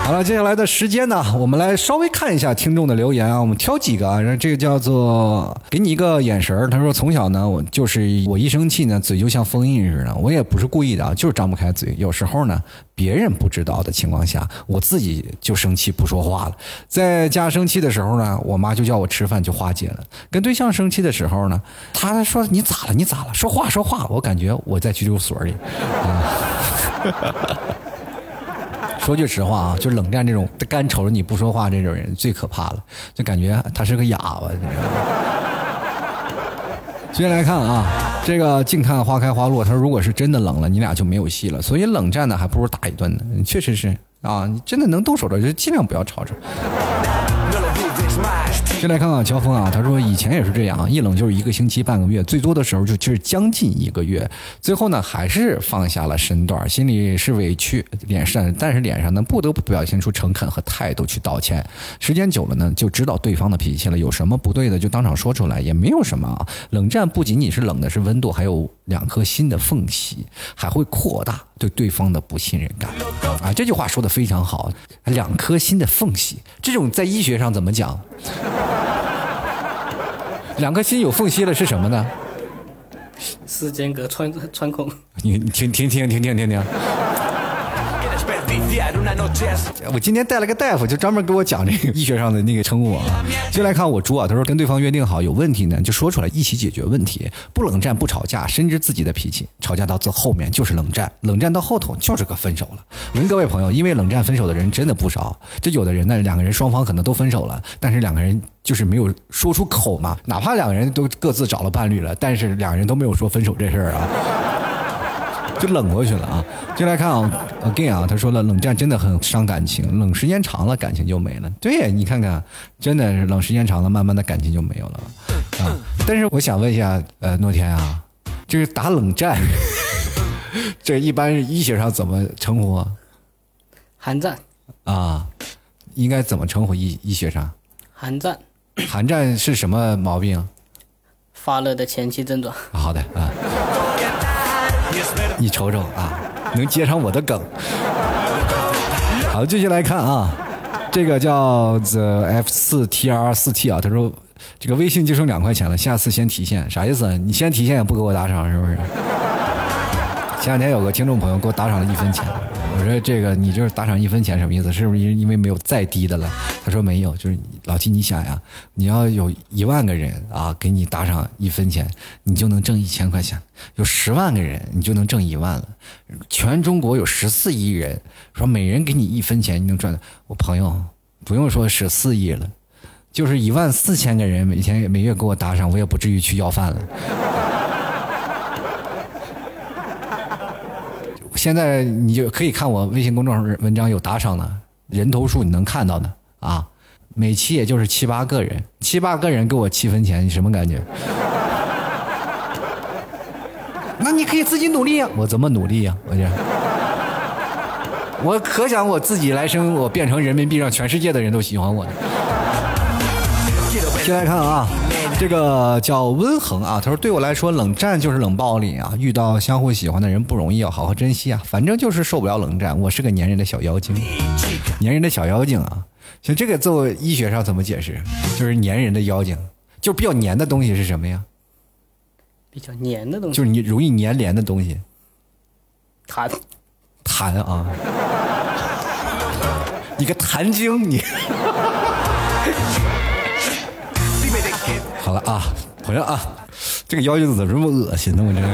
好了，接下来的时间呢，我们来稍微看一下听众的留言啊，我们挑几个啊，然后这个叫做给你一个眼神儿他说从小呢，我就是我一生气呢，嘴就像封印似的，我也不是故意的啊，就是张不开嘴。有时候呢，别人不知道的情况下，我自己就生气不说话了。在家生气的时候呢，我妈就叫我吃饭就化解了。跟对象生气的时候呢，他说你咋了？你咋了？说话说话。我感觉我在拘留所里啊。(laughs) (laughs) 说句实话啊，就冷战这种干瞅着你不说话这种人最可怕了，就感觉他是个哑巴，你知道吗？(laughs) 接下来看啊，这个静看花开花落，他说如果是真的冷了，你俩就没有戏了。所以冷战呢，还不如打一顿呢。确实是啊，你真的能动手的，就尽量不要吵吵。先来看看乔峰啊，他说以前也是这样，一冷就是一个星期、半个月，最多的时候就就是将近一个月。最后呢，还是放下了身段，心里是委屈，脸上但是脸上呢不得不表现出诚恳和态度去道歉。时间久了呢，就知道对方的脾气了，有什么不对的就当场说出来，也没有什么啊。冷战不仅仅是冷的是温度，还有两颗心的缝隙，还会扩大对对方的不信任感。啊，这句话说的非常好，两颗心的缝隙，这种在医学上怎么讲？(laughs) 两颗心有缝隙了是什么呢？时间隔穿穿孔，你你听听听听听听听。我今天带了个大夫，就专门给我讲这个医学上的那个称呼啊。就来看我猪啊，他说跟对方约定好有问题呢，就说出来一起解决问题，不冷战不吵架，深知自己的脾气，吵架到最后面就是冷战，冷战到后头就是个分手了。问各位朋友，因为冷战分手的人真的不少，这有的人呢，两个人双方可能都分手了，但是两个人就是没有说出口嘛，哪怕两个人都各自找了伴侣了，但是两个人都没有说分手这事儿啊。就冷过去了啊！进来看啊，again 啊，他说了，冷战真的很伤感情，冷时间长了，感情就没了。对你看看，真的是冷时间长了，慢慢的感情就没有了啊。但是我想问一下，呃，诺天啊，就是打冷战，(laughs) 这一般医学上怎么称呼啊？寒战，啊，应该怎么称呼医医学上？寒战，寒战是什么毛病？发热的前期症状。好的啊，你瞅瞅啊，能接上我的梗。好，继续来看啊，这个叫 the F 四 T R 四 T 啊，他说这个微信就剩两块钱了，下次先提现，啥意思？你先提现也不给我打赏是不是？前两天有个听众朋友给我打赏了一分钱，我说这个你就是打赏一分钱什么意思？是不是因为没有再低的了？他说没有，就是老七，你想呀，你要有一万个人啊给你打赏一分钱，你就能挣一千块钱；有十万个人，你就能挣一万了。全中国有十四亿人，说每人给你一分钱，你能赚。我朋友不用说十四亿了，就是一万四千个人每天每月给我打赏，我也不至于去要饭了。现在你就可以看我微信公众号文章有打赏的人头数，你能看到的啊。每期也就是七八个人，七八个人给我七分钱，你什么感觉？(laughs) 那你可以自己努力呀。我怎么努力呀？我这，我可想我自己来生，我变成人民币，让全世界的人都喜欢我。先来看啊。这个叫温恒啊，他说：“对我来说，冷战就是冷暴力啊！遇到相互喜欢的人不容易，要好好珍惜啊！反正就是受不了冷战，我是个粘人的小妖精，粘人的小妖精啊！像这个做医学上怎么解释？就是粘人的妖精，就比较粘的东西是什么呀？比较粘的东西，就是你容易粘连的东西，痰，痰啊！你个痰精，你！”好了啊，朋友啊，这个妖精怎么这么恶心呢？我这个，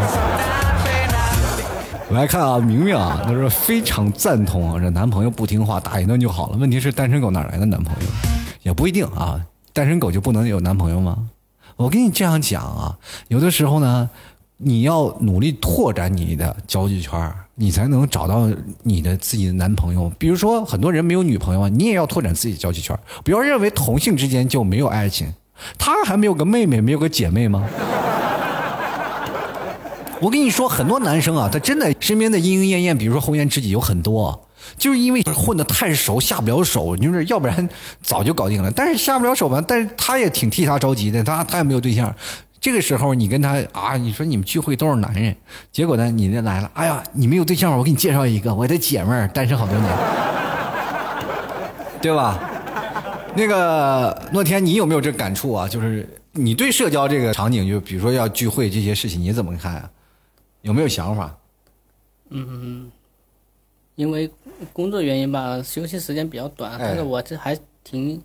我来看啊，明明啊，他说非常赞同啊，这男朋友不听话，打一顿就好了。问题是单身狗哪来的男朋友？也不一定啊，单身狗就不能有男朋友吗？我跟你这样讲啊，有的时候呢，你要努力拓展你的交际圈，你才能找到你的自己的男朋友。比如说，很多人没有女朋友啊，你也要拓展自己交际圈，不要认为同性之间就没有爱情。他还没有个妹妹，没有个姐妹吗？(laughs) 我跟你说，很多男生啊，他真的身边的莺莺燕燕，比如说红颜知己有很多，就是因为混的太熟，下不了手，就是要不然早就搞定了。但是下不了手吧，但是他也挺替他着急的，他他也没有对象。这个时候你跟他啊，你说你们聚会都是男人，结果呢，你这来了，哎呀，你没有对象，我给你介绍一个，我的姐妹儿单身好多年，对吧？那个诺天，你有没有这感触啊？就是你对社交这个场景，就比如说要聚会这些事情，你怎么看啊？有没有想法？嗯，因为工作原因吧，休息时间比较短，但是我这还挺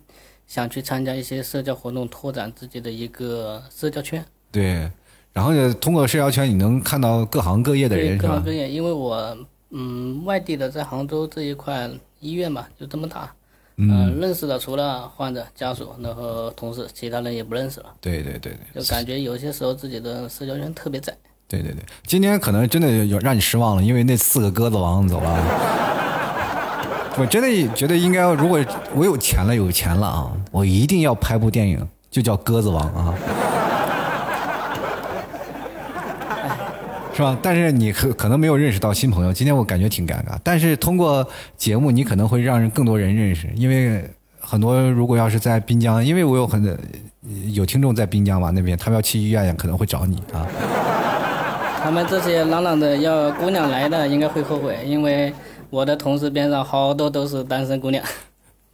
想去参加一些社交活动，拓展自己的一个社交圈。对，然后呢，通过社交圈，你能看到各行各业的人，各行各业，因为我嗯，外地的在杭州这一块医院嘛，就这么大。嗯，认识的除了患者家属，然后同事，其他人也不认识了。对对对对，就感觉有些时候自己的社交圈特别窄。对对对，今天可能真的有让你失望了，因为那四个鸽子王走了。(laughs) 我真的觉得应该，如果我有钱了，有钱了啊，我一定要拍部电影，就叫《鸽子王》啊。是吧？但是你可可能没有认识到新朋友。今天我感觉挺尴尬。但是通过节目，你可能会让人更多人认识。因为很多如果要是在滨江，因为我有很多有听众在滨江嘛那边，他们要去医院，可能会找你啊。他们这些朗朗的要姑娘来的，应该会后悔，因为我的同事边上好多都是单身姑娘，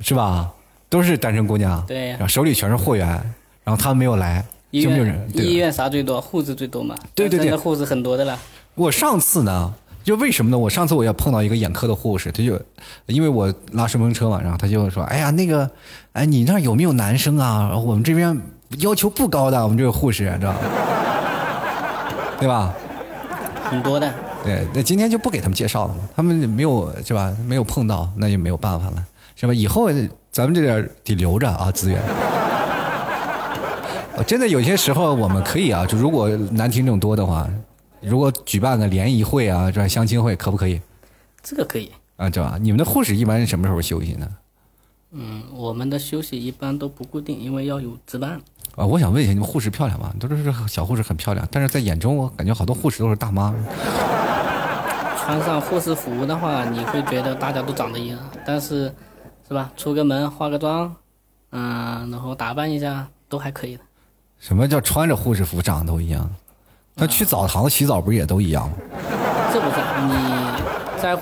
是吧？都是单身姑娘，对，手里全是货源，然后他们没有来。医院医院啥最多？护士最多嘛？对对对，护士很多的了。我上次呢，就为什么呢？我上次我也碰到一个眼科的护士，他就因为我拉顺风车嘛，然后他就说：“哎呀，那个，哎，你那有没有男生啊？我们这边要求不高的，我们这个护士，知道吧？对吧？很多的。对，那今天就不给他们介绍了嘛，他们没有是吧？没有碰到，那就没有办法了，是吧？以后咱们这点得留着啊，资源。”真的有些时候我们可以啊，就如果男听众多的话，如果举办个联谊会啊，这相亲会可不可以？这个可以啊，对吧？你们的护士一般是什么时候休息呢？嗯，我们的休息一般都不固定，因为要有值班。啊，我想问一下，你们护士漂亮吗？都是小护士很漂亮，但是在眼中我感觉好多护士都是大妈。穿上护士服的话，你会觉得大家都长得一样，但是是吧？出个门化个妆，嗯，然后打扮一下都还可以的。什么叫穿着护士服长得都一样？他去澡堂子洗澡不是也都一样吗？这不是你在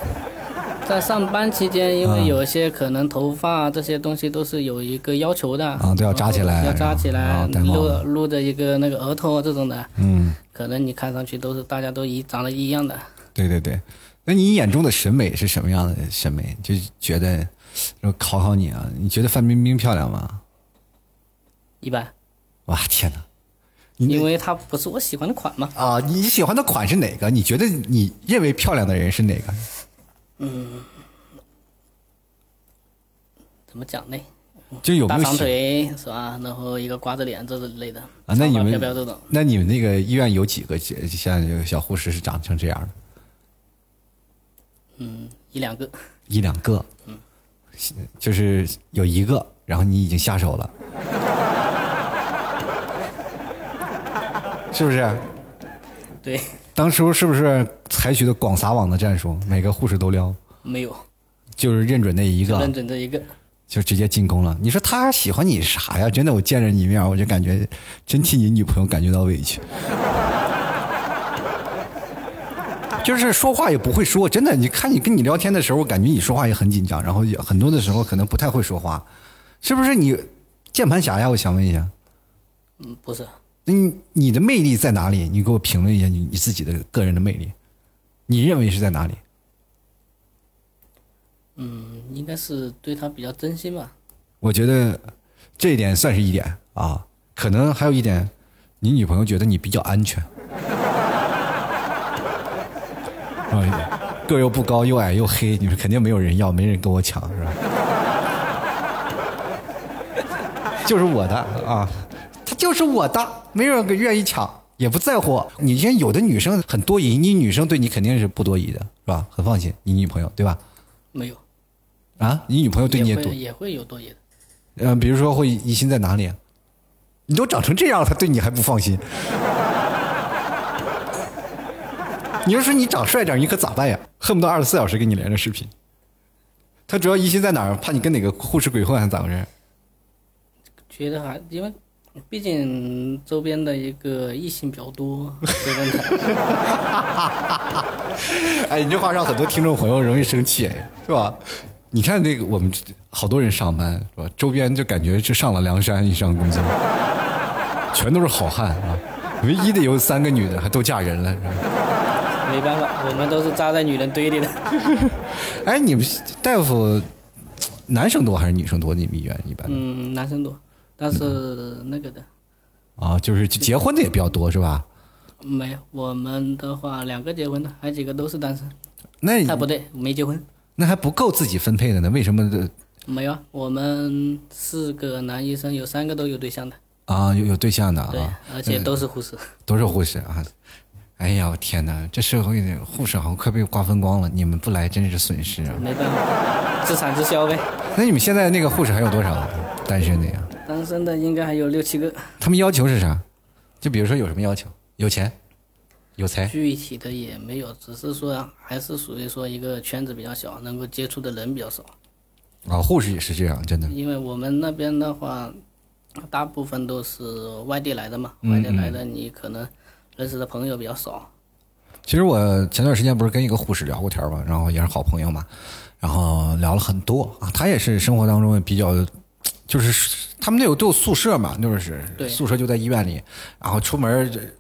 在上班期间，因为有一些可能头发这些东西都是有一个要求的啊，都要扎起来，要扎起来，露露着一个那个额头这种的，嗯，可能你看上去都是大家都一长得一样的。对对对，那你眼中的审美是什么样的审美？就觉得，我考考你啊，你觉得范冰冰漂亮吗？一般，哇天哪！因为它不是我喜欢的款嘛。啊，你喜欢的款是哪个？你觉得你认为漂亮的人是哪个？嗯怎么讲呢？就有没大长腿是吧？然后一个瓜子脸这之类的啊？那你们飘飘这种，那你们那个医院有几个像这个小护士是长成这样的？嗯，一两个。一两个，嗯，就是有一个，然后你已经下手了，是不是？对，当初是不是采取的广撒网的战术，每个护士都撩，没有，就是认准那一个认个，准这一个。就直接进攻了？你说他喜欢你啥呀？真的，我见着你一面，我就感觉真替你女朋友感觉到委屈。(laughs) 就是说话也不会说，真的。你看你跟你聊天的时候，我感觉你说话也很紧张，然后也很多的时候可能不太会说话，是不是你键盘侠呀？我想问一下，嗯，不是，你你的魅力在哪里？你给我评论一下你你自己的个人的魅力，你认为是在哪里？嗯，应该是对他比较真心吧。我觉得这一点算是一点啊，可能还有一点，你女朋友觉得你比较安全，(laughs) 啊，个又不高，又矮又黑，你们肯定没有人要，没人跟我抢，是吧？(laughs) 就是我的啊，他就是我的，没有人愿意抢，也不在乎。你像有的女生很多疑，你女生对你肯定是不多疑的，是吧？很放心，你女朋友对吧？没有，啊，你女朋友对你也多也会，也会有多疑的。嗯、比如说会疑心在哪里？啊你都长成这样了，他对你还不放心？你要说你长帅点，你可咋办呀？恨不得二十四小时跟你连着视频。他主要疑心在哪儿？怕你跟哪个护士鬼混还是咋回事？觉得还因为，毕竟周边的一个异性比较多，(laughs) 哎，你这话让很多听众朋友容易生气，哎，是吧？你看那个我们好多人上班是吧？周边就感觉是上了梁山一上工作，全都是好汉啊！唯一的有三个女的还都嫁人了，是吧？没办法，我们都是扎在女人堆里的。(laughs) 哎，你们大夫男生多还是女生多？你们医院一般、嗯，男生多，但是那个的啊，就是结婚的也比较多是吧？没有。我们的话，两个结婚的，还有几个都是单身。那哎，不对，没结婚。那还不够自己分配的呢？为什么没有啊，我们四个男医生有三个都有对象的，啊有有对象的对啊？，而且都是护士。都是护士啊！哎呀，我天哪，这社会的护士好像快被瓜分光了，你们不来真是损失啊！没办法，自产自销呗。那你们现在那个护士还有多少单身的呀？单身的应该还有六七个，他们要求是啥？就比如说有什么要求？有钱，有才具体的也没有，只是说还是属于说一个圈子比较小，能够接触的人比较少。啊，护士也是这样，真的。因为我们那边的话，大部分都是外地来的嘛，嗯外地来的你可能认识的朋友比较少。其实我前段时间不是跟一个护士聊过天嘛，然后也是好朋友嘛，然后聊了很多啊。他也是生活当中比较，就是他们那有都有宿舍嘛，就是宿舍就在医院里，然后出门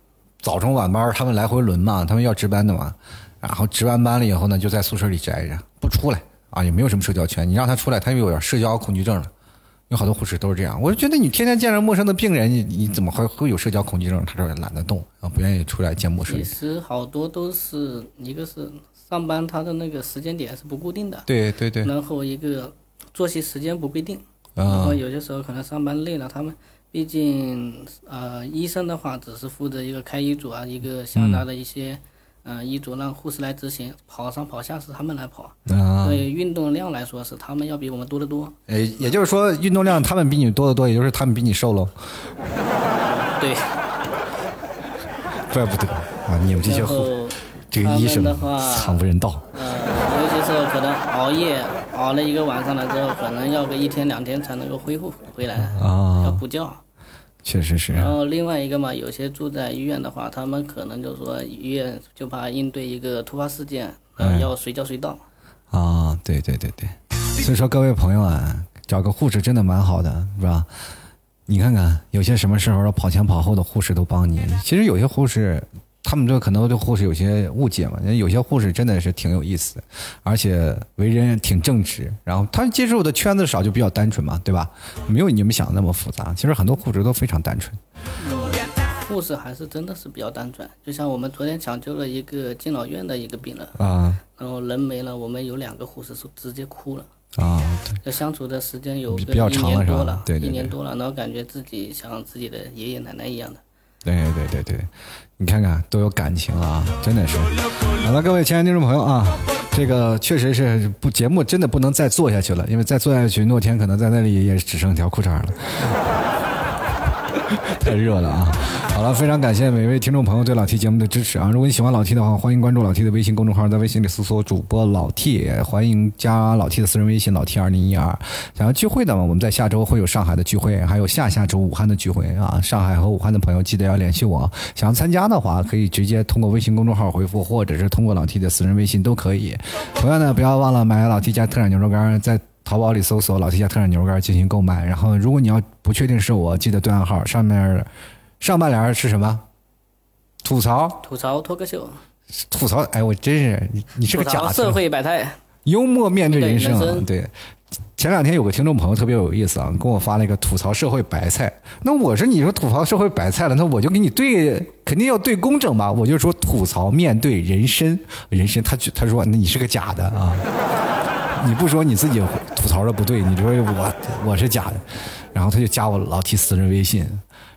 早中晚班他们来回轮嘛，他们要值班的嘛，然后值完班了以后呢，就在宿舍里宅着不出来啊，也没有什么社交圈。你让他出来，他又有点社交恐惧症了。有好多护士都是这样，我就觉得你天天见着陌生的病人，你你怎么会会有社交恐惧症？他说懒得动啊，不愿意出来见陌生人其人。实好多都是一个是上班他的那个时间点是不固定的，对对对，然后一个作息时间不规定，然啊后有些时候可能上班累了，他们毕竟呃医生的话只是负责一个开医嘱啊，一个下达的一些。嗯、医嘱让护士来执行，跑上跑下是他们来跑，啊，对运动量来说是他们要比我们多得多。呃，也就是说，运动量他们比你多得多，也就是他们比你瘦喽，(laughs) 对，怪不得啊！你们这些护这个医生的话，惨不忍睹。呃，有些时候可能熬夜熬了一个晚上了之后，可能要个一天两天才能够恢复回来，啊要补觉。确实是然后另外一个嘛，有些住在医院的话，他们可能就说医院就怕应对一个突发事件，呃，哎要随叫随到。啊，对对对对，所以说各位朋友啊，找个护士真的蛮好的，是吧？你看看，有些什么时候跑前跑后的护士都帮你。其实有些护士他们这可能对护士有些误解嘛，有些护士真的是挺有意思的，而且为人挺正直，然后他接触的圈子少，就比较单纯嘛，对吧？没有你们想的那么复杂。其实很多护士都非常单纯。护士还是真的是比较单纯，就像我们昨天抢救了一个敬老院的一个病人，啊然后人没了，我们有两个护士是直接哭了。啊，要相处的时间有个比较一长了是吧年多了，对对对一年多了，然后感觉自己像自己的爷爷奶奶一样的。对对对对，你看看都有感情了啊，真的是。好了，各位亲爱的听众朋友啊，这个确实是不节目真的不能再做下去了，因为再做下去，诺天可能在那里也只剩一条裤衩了。(laughs) 太热了啊！好了，非常感谢每位听众朋友对老 T 节目的支持啊！如果你喜欢老 T 的话，欢迎关注老 T 的微信公众号，在微信里搜索主播老 T，欢迎加老 T 的私人微信老 T 二零一二。想要聚会的嘛，我们在下周会有上海的聚会，还有下下周武汉的聚会啊！上海和武汉的朋友记得要联系我，想要参加的话，可以直接通过微信公众号回复，或者是通过老 T 的私人微信都可以。同样呢，不要忘了买老 T 家特产牛肉干，在淘宝里搜索“老 T 家特产牛肉干”进行购买。然后，如果你要不确定是我，记得对暗号上面上半联是什么？吐槽，吐槽脱口秀，吐槽。哎，我真是你，你是个假社。会百态。幽默面对人生啊对人，生对。前两天有个听众朋友特别有意思啊，跟我发了一个吐槽社会白菜。那我说你说吐槽社会白菜了，那我就给你对，肯定要对工整吧？我就说吐槽面对人生，人生他他说那你是个假的啊，你不说你自己吐槽的不对，你说我我是假的，然后他就加我老提私人微信，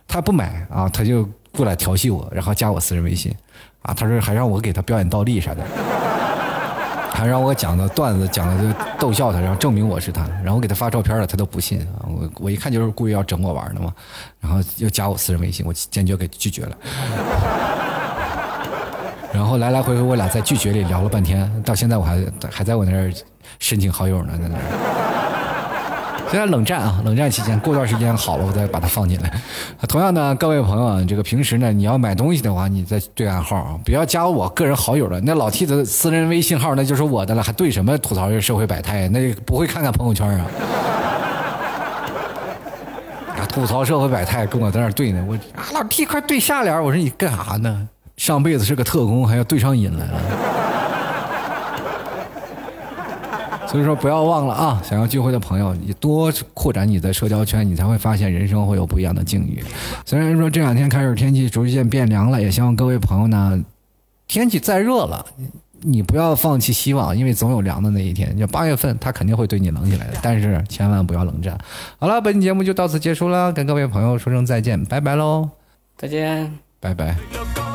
他不买啊，他就过来调戏我，然后加我私人微信，啊，他说还让我给他表演倒立啥的。还让我讲的段子讲的就逗笑他，然后证明我是他，然后我给他发照片了，他都不信啊！我我一看就是故意要整我玩的嘛，然后又加我私人微信，我坚决给拒绝了。然后来来回回我俩在拒绝里聊了半天，到现在我还还在我那儿申请好友呢，在那儿。(laughs) 现在冷战啊，冷战期间，过段时间好了，我再把它放进来。同样呢，各位朋友，这个平时呢，你要买东西的话，你再对暗号啊，不要加我个人好友了。那老 T 的私人微信号那就是我的了，还对什么吐槽这社会百态？那不会看看朋友圈啊？(laughs) 吐槽社会百态，跟我在那儿对呢。我啊，老 T 快对下联，我说你干啥呢？上辈子是个特工，还要对上瘾来了。所以说不要忘了啊！想要聚会的朋友，你多扩展你的社交圈，你才会发现人生会有不一样的境遇。虽然说这两天开始天气逐渐变凉了，也希望各位朋友呢，天气再热了，你不要放弃希望，因为总有凉的那一天。就八月份，他肯定会对你冷起来的，但是千万不要冷战。好了，本期节目就到此结束了，跟各位朋友说声再见，拜拜喽，再见。拜拜。